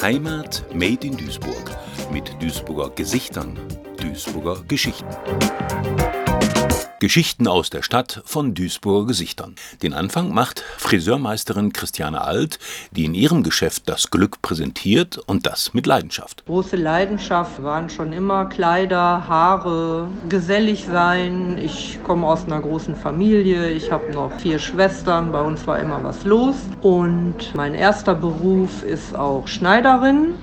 Heimat Made in Duisburg mit Duisburger Gesichtern, Duisburger Geschichten. Geschichten aus der Stadt von Duisburger Gesichtern. Den Anfang macht Friseurmeisterin Christiane Alt, die in ihrem Geschäft das Glück präsentiert und das mit Leidenschaft. Große Leidenschaft waren schon immer Kleider, Haare, gesellig sein. Ich komme aus einer großen Familie. Ich habe noch vier Schwestern. Bei uns war immer was los. Und mein erster Beruf ist auch Schneiderin.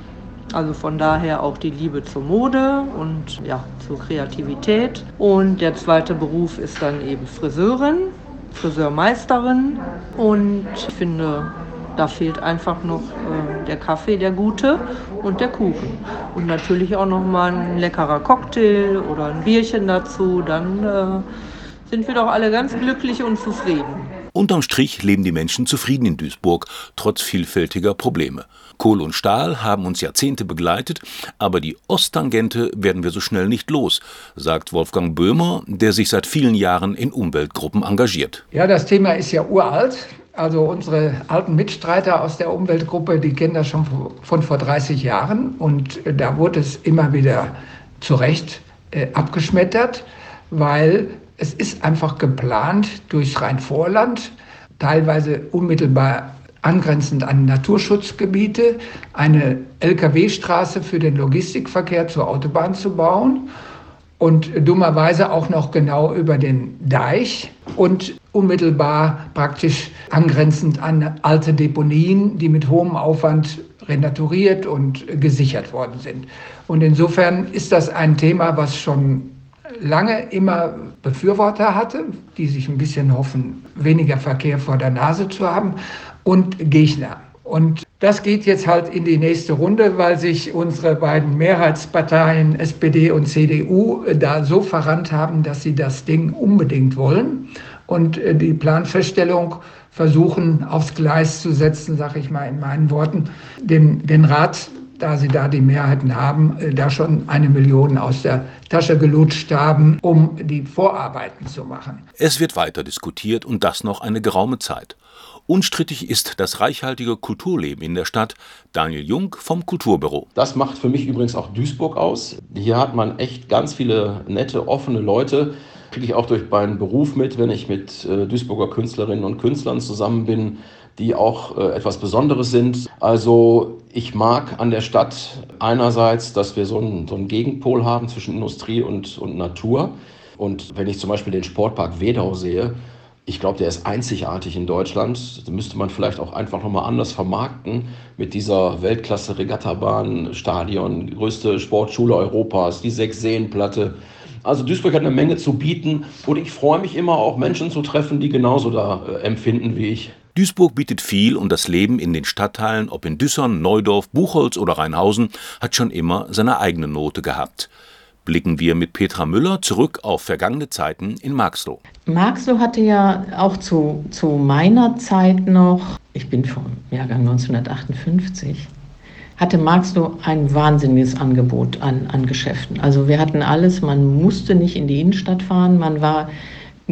Also von daher auch die Liebe zur Mode und ja, zur Kreativität. Und der zweite Beruf ist dann eben Friseurin, Friseurmeisterin. Und ich finde, da fehlt einfach noch äh, der Kaffee, der gute und der Kuchen. Und natürlich auch noch mal ein leckerer Cocktail oder ein Bierchen dazu. Dann äh, sind wir doch alle ganz glücklich und zufrieden. Unterm Strich leben die Menschen zufrieden in Duisburg, trotz vielfältiger Probleme. Kohl und Stahl haben uns Jahrzehnte begleitet, aber die Osttangente werden wir so schnell nicht los, sagt Wolfgang Böhmer, der sich seit vielen Jahren in Umweltgruppen engagiert. Ja, das Thema ist ja uralt. Also unsere alten Mitstreiter aus der Umweltgruppe, die kennen das schon von vor 30 Jahren und da wurde es immer wieder zu Recht äh, abgeschmettert, weil es ist einfach geplant durch Rheinvorland, teilweise unmittelbar angrenzend an Naturschutzgebiete, eine Lkw-Straße für den Logistikverkehr zur Autobahn zu bauen und dummerweise auch noch genau über den Deich und unmittelbar praktisch angrenzend an alte Deponien, die mit hohem Aufwand renaturiert und gesichert worden sind. Und insofern ist das ein Thema, was schon lange immer Befürworter hatte, die sich ein bisschen hoffen, weniger Verkehr vor der Nase zu haben, und Gegner. Und das geht jetzt halt in die nächste Runde, weil sich unsere beiden Mehrheitsparteien SPD und CDU da so verrannt haben, dass sie das Ding unbedingt wollen und äh, die Planfeststellung versuchen aufs Gleis zu setzen, sage ich mal in meinen Worten, den, den Rat da sie da die Mehrheiten haben, äh, da schon eine Million aus der Tasche gelutscht haben, um die Vorarbeiten zu machen. Es wird weiter diskutiert und das noch eine geraume Zeit. Unstrittig ist das reichhaltige Kulturleben in der Stadt. Daniel Jung vom Kulturbüro. Das macht für mich übrigens auch Duisburg aus. Hier hat man echt ganz viele nette, offene Leute. Kriege ich auch durch meinen Beruf mit, wenn ich mit äh, Duisburger Künstlerinnen und Künstlern zusammen bin die auch äh, etwas Besonderes sind. Also ich mag an der Stadt einerseits, dass wir so einen, so einen Gegenpol haben zwischen Industrie und, und Natur. Und wenn ich zum Beispiel den Sportpark Wedau sehe, ich glaube, der ist einzigartig in Deutschland. Da müsste man vielleicht auch einfach nochmal anders vermarkten mit dieser Weltklasse-Regattabahn, Stadion, größte Sportschule Europas, die Sechs-Seen-Platte. Also Duisburg hat eine Menge zu bieten und ich freue mich immer auch Menschen zu treffen, die genauso da äh, empfinden wie ich. Duisburg bietet viel und das Leben in den Stadtteilen, ob in Düssern, Neudorf, Buchholz oder Rheinhausen, hat schon immer seine eigene Note gehabt. Blicken wir mit Petra Müller zurück auf vergangene Zeiten in Marxloh. Marxloh hatte ja auch zu, zu meiner Zeit noch, ich bin vom Jahrgang 1958, hatte Marxloh ein wahnsinniges Angebot an, an Geschäften. Also wir hatten alles, man musste nicht in die Innenstadt fahren, man war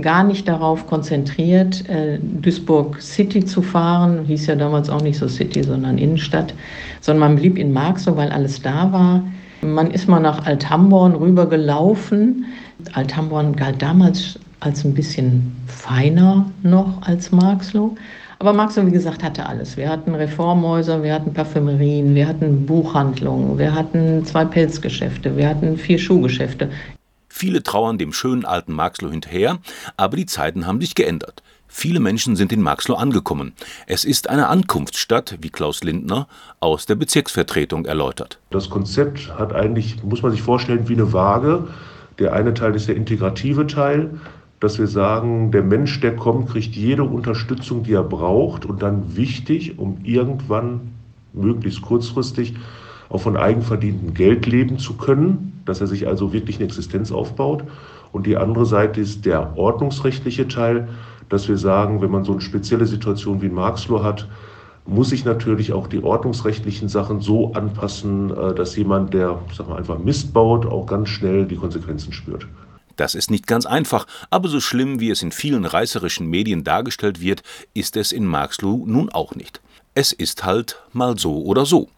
gar nicht darauf konzentriert, äh, Duisburg City zu fahren, hieß ja damals auch nicht so City, sondern Innenstadt, sondern man blieb in Marxloh, weil alles da war. Man ist mal nach Althamborn rübergelaufen. Althamborn galt damals als ein bisschen feiner noch als Marxloh. Aber Marxloh, wie gesagt, hatte alles. Wir hatten Reformhäuser, wir hatten Parfümerien, wir hatten Buchhandlungen, wir hatten zwei Pelzgeschäfte, wir hatten vier Schuhgeschäfte. Viele trauern dem schönen alten Marxloh hinterher, aber die Zeiten haben sich geändert. Viele Menschen sind in Marxloh angekommen. Es ist eine Ankunftsstadt, wie Klaus Lindner aus der Bezirksvertretung erläutert. Das Konzept hat eigentlich, muss man sich vorstellen, wie eine Waage. Der eine Teil ist der integrative Teil, dass wir sagen, der Mensch, der kommt, kriegt jede Unterstützung, die er braucht und dann wichtig, um irgendwann möglichst kurzfristig auch von eigenverdientem Geld leben zu können, dass er sich also wirklich eine Existenz aufbaut. Und die andere Seite ist der ordnungsrechtliche Teil, dass wir sagen, wenn man so eine spezielle Situation wie in Marxloh hat, muss sich natürlich auch die ordnungsrechtlichen Sachen so anpassen, äh, dass jemand, der sag mal, einfach Mist baut, auch ganz schnell die Konsequenzen spürt. Das ist nicht ganz einfach, aber so schlimm, wie es in vielen reißerischen Medien dargestellt wird, ist es in Marxloh nun auch nicht. Es ist halt mal so oder so.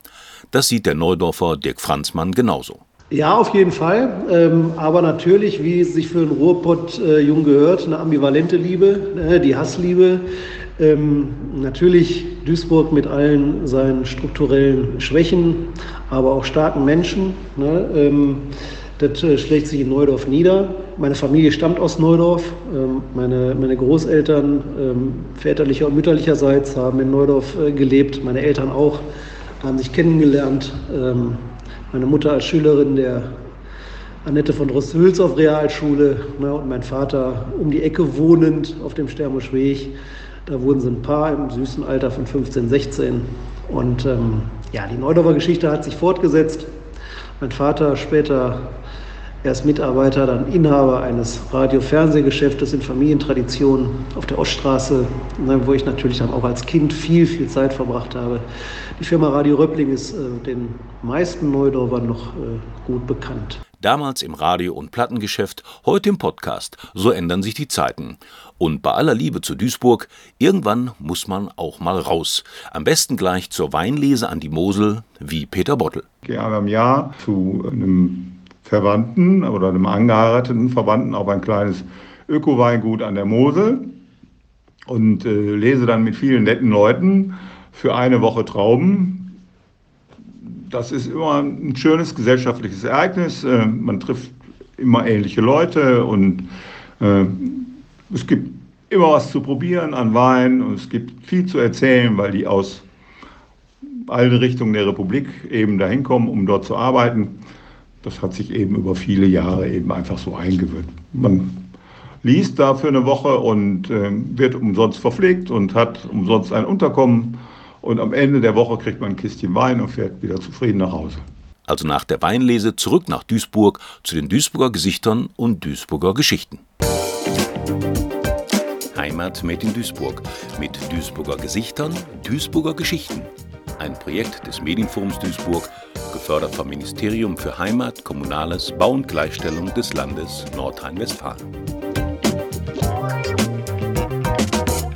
Das sieht der Neudorfer Dirk Franzmann genauso. Ja, auf jeden Fall. Ähm, aber natürlich, wie es sich für einen Ruhrpott-Jung äh, gehört, eine ambivalente Liebe, äh, die Hassliebe. Ähm, natürlich Duisburg mit allen seinen strukturellen Schwächen, aber auch starken Menschen. Ne? Ähm, das äh, schlägt sich in Neudorf nieder. Meine Familie stammt aus Neudorf. Ähm, meine, meine Großeltern ähm, väterlicher und mütterlicherseits haben in Neudorf äh, gelebt. Meine Eltern auch, haben sich kennengelernt. Meine Mutter als Schülerin der Annette von Droste-Hülshoff Realschule ne, und mein Vater um die Ecke wohnend auf dem Stermuschweg. Da wurden sie ein Paar im süßen Alter von 15, 16. Und ähm, ja, die Neudorfer Geschichte hat sich fortgesetzt. Mein Vater später erst Mitarbeiter, dann Inhaber eines Radio-Fernsehgeschäftes in Familientradition auf der Oststraße, ne, wo ich natürlich dann auch als Kind viel, viel Zeit verbracht habe. Die Firma Radio Röppling ist äh, den meisten Neudorfern noch äh, gut bekannt. Damals im Radio- und Plattengeschäft, heute im Podcast. So ändern sich die Zeiten. Und bei aller Liebe zu Duisburg, irgendwann muss man auch mal raus. Am besten gleich zur Weinlese an die Mosel, wie Peter Bottel. Ich gehe einmal im Jahr zu einem Verwandten oder einem angeheirateten Verwandten auf ein kleines Öko-Weingut an der Mosel und äh, lese dann mit vielen netten Leuten für eine Woche Trauben. Das ist immer ein schönes gesellschaftliches Ereignis. Äh, man trifft immer ähnliche Leute und äh, es gibt immer was zu probieren an Wein und es gibt viel zu erzählen, weil die aus allen Richtungen der Republik eben dahin kommen, um dort zu arbeiten das hat sich eben über viele Jahre eben einfach so eingewöhnt. Man liest da für eine Woche und äh, wird umsonst verpflegt und hat umsonst ein Unterkommen. Und am Ende der Woche kriegt man ein Kistchen Wein und fährt wieder zufrieden nach Hause. Also nach der Weinlese zurück nach Duisburg zu den Duisburger Gesichtern und Duisburger Geschichten. Heimat made in Duisburg mit Duisburger Gesichtern, Duisburger Geschichten. Ein Projekt des Medienforums Duisburg gefördert vom Ministerium für Heimat, Kommunales, Bau und Gleichstellung des Landes Nordrhein-Westfalen.